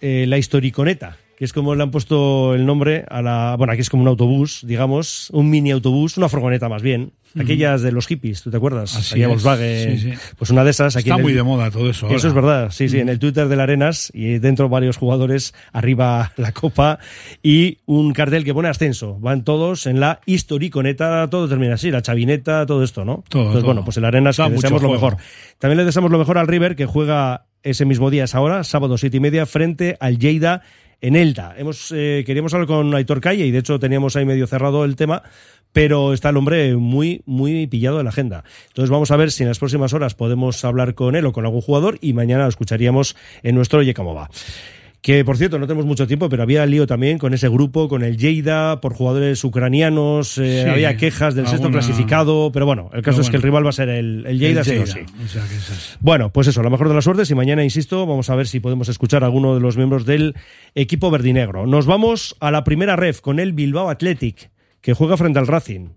eh, la historiconeta, que es como le han puesto el nombre a la. Bueno, aquí es como un autobús, digamos, un mini autobús, una furgoneta más bien. Aquellas de los hippies, ¿tú te acuerdas? Así Aquella es, Volkswagen. sí, sí. Pues una de esas. Aquí Está el- muy de moda todo eso. Eso ahora. es verdad, sí, sí, en el Twitter de la Arenas y dentro varios jugadores, arriba la copa y un cartel que pone ascenso. Van todos en la historiconeta, todo termina así, la chavineta, todo esto, ¿no? Todo, Entonces, todo. bueno, pues en la Arenas mucho deseamos lo mejor. También le deseamos lo mejor al River, que juega ese mismo día, esa hora, sábado siete y media, frente al Lleida en Elda. Hemos, eh, queríamos hablar con Aitor Calle y de hecho teníamos ahí medio cerrado el tema, pero está el hombre muy, muy pillado de la agenda. Entonces vamos a ver si en las próximas horas podemos hablar con él o con algún jugador y mañana lo escucharíamos en nuestro Oye Cómo Va. Que por cierto, no tenemos mucho tiempo, pero había lío también con ese grupo, con el Lleida, por jugadores ucranianos, eh, Sí, había quejas del sexto clasificado, pero bueno, el caso es que el rival va a ser el, el Lleida, El sí o Lleida, sí. o sea que eso es- Bueno, pues eso, la mejor de las suertes y mañana, insisto, vamos a ver si podemos escuchar a alguno de los miembros del equipo verdinegro. Nos vamos a la primera ref con el Bilbao Athletic, que juega frente al Racing.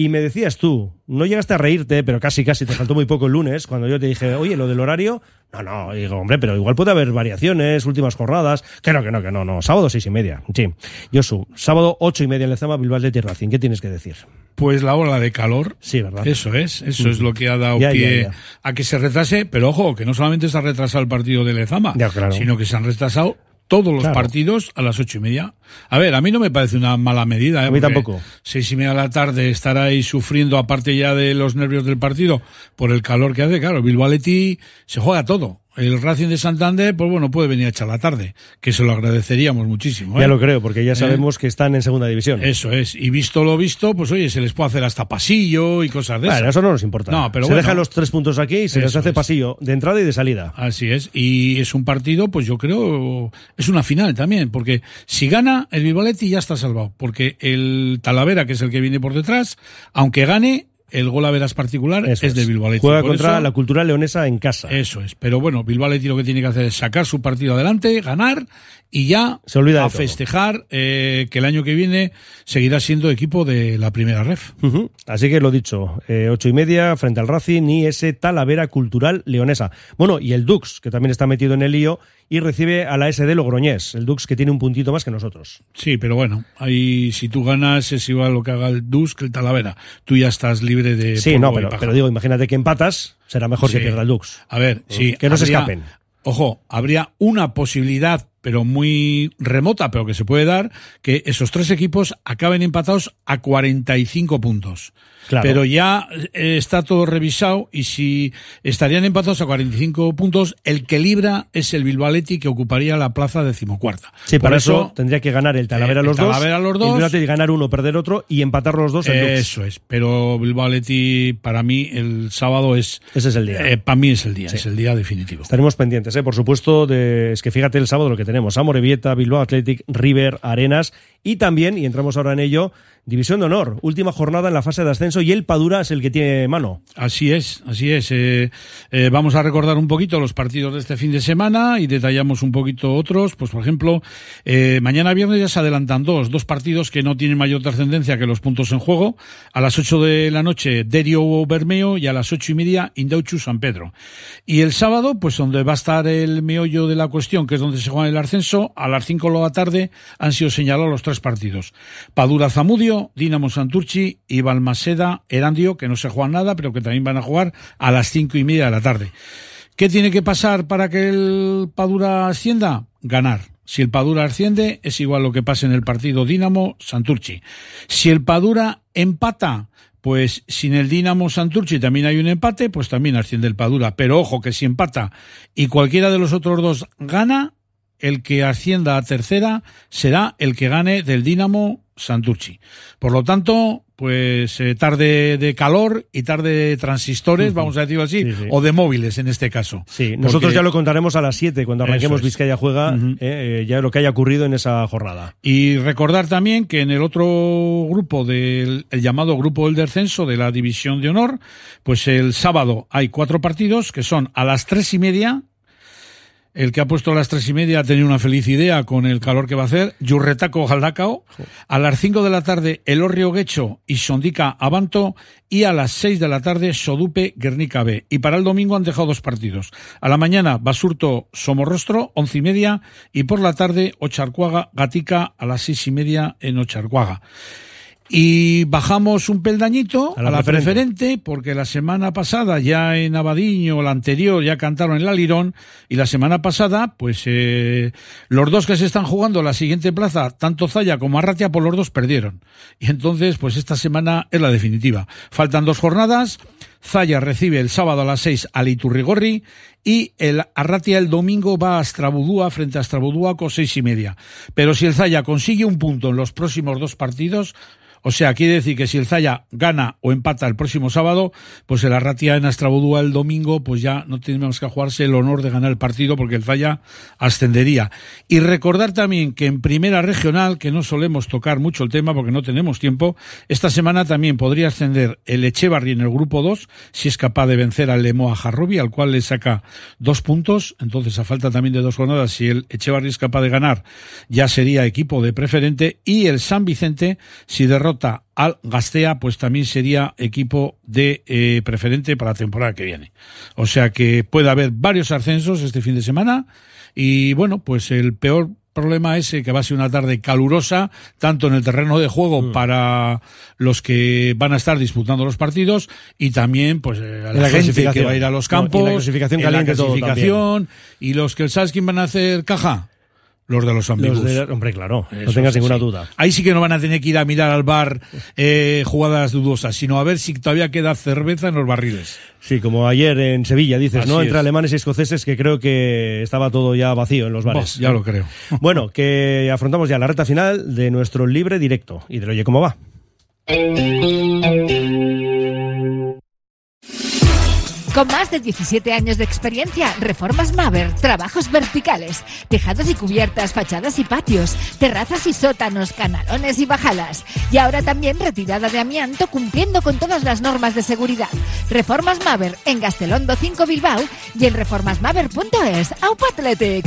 Y me decías tú, no llegaste a reírte, pero casi casi te faltó muy poco el lunes, cuando yo te dije, oye, lo del horario, no, no, digo, hombre, pero igual puede haber variaciones, últimas jornadas, que no, que no, que no, no, sábado seis y media, sí. Josu, sábado ocho y media en Lezama, Bilbao Athletic Racing, ¿qué tienes que decir? Pues la ola de calor. Sí, ¿verdad? Eso es, eso es lo que ha dado Ya, pie ya, ya. a que se retrase, pero ojo, que no solamente se ha retrasado el partido de Lezama, Ya, claro. sino que se han retrasado todos los Claro. partidos a las ocho y media. A ver, a mí no me parece una mala medida. ¿eh? A mí tampoco. Seis y media de la tarde estar ahí sufriendo, aparte ya de los nervios del partido, por el calor que hace. Claro, Bilbao Athletic se juega todo. El Racing de Santander, pues bueno, puede venir a echar la tarde, que se lo agradeceríamos muchísimo. ¿eh? Ya lo creo, porque ya ¿Eh? sabemos que están en segunda división. Eso es. Y visto lo visto, pues oye, se les puede hacer hasta pasillo y cosas de Bueno, esas. eso no nos importa. No, pero se bueno. dejan los tres puntos aquí y se les hace es. pasillo de entrada y de salida. Así es. Y es un partido, pues yo creo, es una final también, porque si gana el Bilbao Athletic ya está salvado, porque el Talavera, que es el que viene por detrás, aunque gane, el gol a veras particular Eso es de Bilbao Athletic. Juega Por contra eso- la cultura leonesa en casa. Eso es. Pero bueno, Bilbao Athletic lo que tiene que hacer es sacar su partido adelante, ganar y ya Se olvida a festejar eh, que el año que viene seguirá siendo equipo de la primera ref. Así que lo dicho, eh, ocho y media frente al Racing y ese Talavera Cultural Leonesa. Bueno, y el Dux, que también está metido en el lío y recibe a la SD Logroñés. El Dux que tiene un puntito más que nosotros. Sí, pero bueno, ahí si tú ganas es igual lo que haga el Dus que el Talavera. Tú ya estás libre de Sí, polvo no, y pero, paja. pero digo, imagínate que empatas, será mejor que Sí. pierda el Dux. A ver, sí. Que no se escapen. Ojo, habría una posibilidad, pero muy remota, pero que se puede dar, que esos tres equipos acaben empatados a 45 puntos. Claro. Pero ya eh, está todo revisado y si estarían empatados a 45 puntos, el que libra es el Bilbao Athletic que ocuparía la plaza decimocuarta. Sí, por, Por eso, eso, tendría que ganar el Talavera eh, el los dos. Talavera los dos. El Bilbao ganar uno, perder otro y empatar los dos el Dux. Eso es, pero Bilbao Athletic para mí el sábado es... Ese es el día. eh, para mí es el día, Sí. es el día definitivo. Estaremos pendientes, ¿eh? por supuesto, de, es que fíjate el sábado lo que tenemos, Amorebieta, Bilbao Athletic, River, Arenas y también, y entramos ahora en ello, División de Honor, última jornada en la fase de ascenso y el Padura es el que tiene mano. Así es, así es. Eh, eh, vamos a recordar un poquito los partidos de este fin de semana y detallamos un poquito otros. Pues, por ejemplo, eh, mañana viernes ya se adelantan dos, dos partidos que no tienen mayor trascendencia que los puntos en juego. A las 8 de la noche, Derio Bermeo y a las ocho y media, Indauchu San Pedro. Y el sábado, pues donde va a estar el meollo de la cuestión, que es donde se juega el ascenso, a las 5 de la tarde han sido señalados los tres partidos. Padura Zamudio, Dinamo Santurchi y Balmaseda Erandio, que no se juegan nada, pero que también van a jugar a las cinco y media de la tarde. ¿Qué tiene que pasar para que el Padura ascienda? Ganar. Si el Padura asciende, es igual lo que pase en el partido Dinamo Santurchi. Si el Padura empata, pues sin el Dinamo Santurchi también hay un empate, pues también asciende el Padura. Pero ojo que si empata y cualquiera de los otros dos gana, el que ascienda a tercera será el que gane del Dinamo Santurchi. Por lo tanto, pues eh, tarde de calor y tarde de transistores, vamos a decirlo así, Sí, sí. o de móviles en este caso. Sí, nosotros ya lo contaremos a las 7 cuando arranquemos es. Vizcaya Juega, eh, eh, ya lo que haya ocurrido en esa jornada. Y recordar también que en el otro grupo del el llamado grupo del descenso de la división de honor, pues el sábado hay cuatro partidos que son a las tres y media. El que ha puesto a las tres y media ha tenido una feliz idea con el calor que va a hacer. Yurretaco Galdacao. A las cinco de la tarde, el Orrio Guecho y Sondica Abanto. Y a las seis de la tarde, Sodupe Guernica B. Y para el domingo han dejado dos partidos. A la mañana, Basurto Somorrostro, once y media. Y por la tarde, Ocharcuaga Gatica a las seis y media en Ocharcuaga. Y bajamos un peldañito A a la la, preferente. preferente, porque la semana pasada ya en Abadiño, la anterior, ya cantaron el Alirón, y la semana pasada, pues eh, los dos que se están jugando la siguiente plaza, tanto Zaya como Arratia, por los dos perdieron. Y entonces, pues esta semana es la definitiva. Faltan dos jornadas, Zaya recibe el sábado a las seis al Iturrigorri, y el Arratia el domingo va a Astrabudúa frente a Astrabudúa con seis y media. Pero si el Zaya consigue un punto en los próximos dos partidos, o sea, quiere decir que si el Zaya gana o empata el próximo sábado, pues el Arratia en Astrabudúa el domingo, pues ya no tenemos que jugarse el honor de ganar el partido porque el Zaya ascendería. Y recordar también que en primera regional, que no solemos tocar mucho el tema porque no tenemos tiempo, esta semana también podría ascender el Echevarri en el grupo 2, si es capaz de vencer al Lemoa Jarrobi, al cual le saca dos puntos. Entonces, a falta también de dos jornadas, si el Echevarri es capaz de ganar, ya sería equipo de preferente. Y el San Vicente, si derrota al Gastea, pues también sería equipo de eh, preferente para la temporada que viene. O sea que puede haber varios ascensos este fin de semana y bueno, pues el peor problema es que va a ser una tarde calurosa, tanto en el terreno de juego para los que van a estar disputando los partidos y también pues eh, a la, la gente que va a ir a los No, y la campos, clasificación en la todo clasificación, y los que sabes quién van a hacer caja los de los amigos. hombre, claro, no tengas ninguna duda. Ahí sí que no van a tener que ir a mirar al bar eh, jugadas dudosas, sino a ver si todavía queda cerveza en los barriles. Sí, como ayer en Sevilla, dices, ¿no? Entre alemanes y escoceses, que creo que estaba todo ya vacío en los bares. ya lo creo. Bueno, que afrontamos ya la reta final de nuestro libre directo. Y de oye cómo va. Con más de 17 años de experiencia, Reformas Maver, trabajos verticales, tejados y cubiertas, fachadas y patios, terrazas y sótanos, canalones y bajalas. Y ahora también retirada de amianto cumpliendo con todas las normas de seguridad. Reformas Maver en Gastelondo 5 Bilbao y en reformasmaver.es. Aupa Athletic.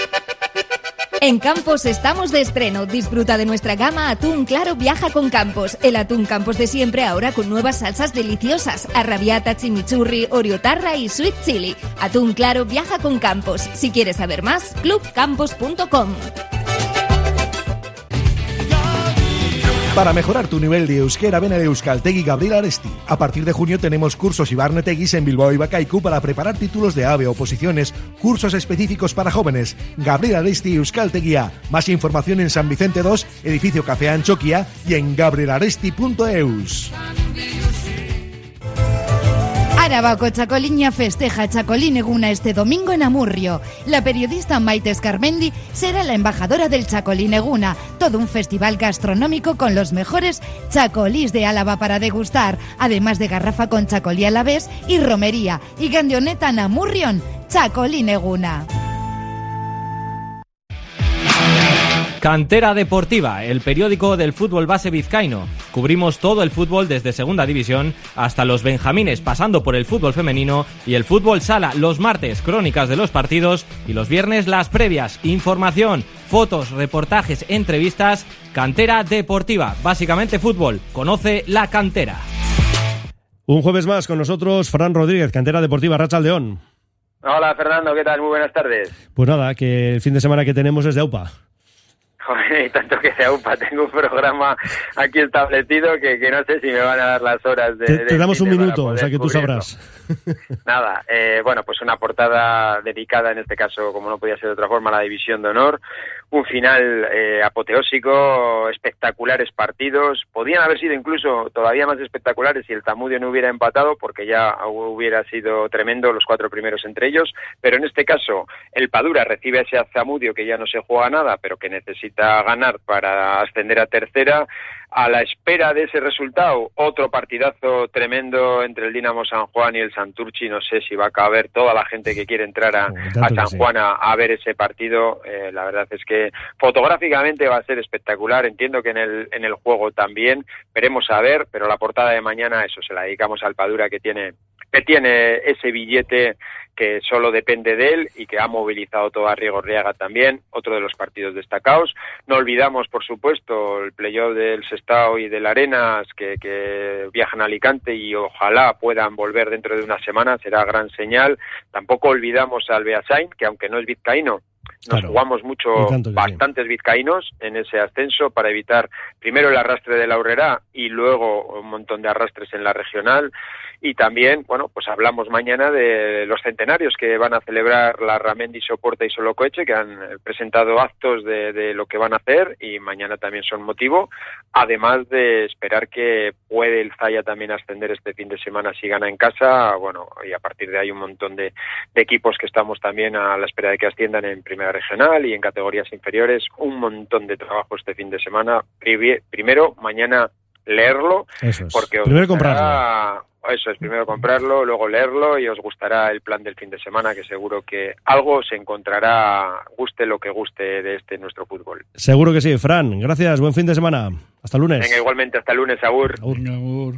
En Campos estamos de estreno. Disfruta de nuestra gama Atún Claro Viaja con Campos. El atún Campos de siempre ahora con nuevas salsas deliciosas. Arrabiata, chimichurri, oriotarra y sweet chili. Atún Claro Viaja con Campos. Si quieres saber más, clubcampos.com. Para mejorar tu nivel de euskera, ven a Euskaltegui Gabriel Aresti. A partir de junio tenemos cursos y barneteguis en Bilbao y Bacaicu para preparar títulos de AVE o posiciones, cursos específicos para jóvenes. Gabriel Aresti Euskalteguía. Más información en San Vicente 2, edificio Café Anchoquia y en gabrielaresti.eus. Arabako Chacoliña festeja Chacolín Eguna este domingo en Amurrio. La periodista Maite Scarmendi será la embajadora del Chacolín Eguna, todo un festival gastronómico con los mejores chacolís de Álava para degustar, además de garrafa con chacolí a la vez y romería y gandioneta en Amurrión, Chacolín Eguna. Cantera Deportiva, el periódico del fútbol base vizcaíno. Cubrimos todo el fútbol desde Segunda División hasta los Benjamines, pasando por el fútbol femenino y el fútbol sala. Los martes, crónicas de los partidos y los viernes, las previas. Información, fotos, reportajes, entrevistas. Cantera Deportiva, básicamente fútbol. Conoce la cantera. Un jueves más con nosotros, Fran Rodríguez, Cantera Deportiva Racha León. Hola Fernando, ¿qué tal? Muy buenas tardes. Pues nada, que el fin de semana que tenemos es de AUPA. Joder, tanto que sea UPA, tengo un programa aquí establecido que, que, no sé si me van a dar las horas de... Te, damos un minuto, o sea que tú sabrás. Nada, eh, bueno, pues una portada dedicada, en este caso, como no podía ser de otra forma, a la División de Honor. Un final eh, apoteósico, espectaculares partidos. Podían haber sido incluso todavía más espectaculares si el Tamudio no hubiera empatado, porque ya hubiera sido tremendo los cuatro primeros entre ellos. Pero en este caso, el Padura recibe a ese Zamudio que ya no se juega nada, pero que necesita ganar para ascender a tercera a la espera de ese resultado, otro partidazo tremendo entre el Dinamo San Juan y el Santurchi. No sé si va a caber toda la gente que quiere entrar a, San Juan a, ver ese partido. Eh, la verdad es que fotográficamente va a ser espectacular. Entiendo que en el, en el juego también. Veremos a ver, pero la portada de mañana, eso se la dedicamos al Padura que tiene que tiene ese billete que solo depende de él y que ha movilizado todo a Riego Riaga también, otro de los partidos destacados. No olvidamos, por supuesto, el playoff del Sestao y del Arenas, que, que viajan a Alicante y ojalá puedan volver dentro de una semana, será gran señal. Tampoco olvidamos al Beasain, que aunque no es vizcaíno, nos jugamos mucho, bastantes vizcaínos en ese ascenso para evitar primero el arrastre de la y luego un montón de arrastres en la regional. Y también, bueno, pues hablamos mañana de los centenarios que van a celebrar la Ramendi Soporta y Solocoeche, que han presentado actos de, de, lo que van a hacer y mañana también son motivo, además de esperar que puede el Zaya también ascender este fin de semana si gana en casa, bueno, y a partir de ahí un montón de, de equipos que estamos también a la espera de que asciendan en primera regional y en categorías inferiores, un montón de trabajo este fin de semana. Primero, mañana leerlo, porque primero comprarlo eso es, primero comprarlo, luego leerlo y os gustará el plan del fin de semana, que seguro que algo se encontrará, guste lo que guste de este nuestro fútbol. Seguro que sí, Fran. Gracias, buen fin de semana. Hasta lunes. Venga, igualmente, hasta lunes, Agur. Agur.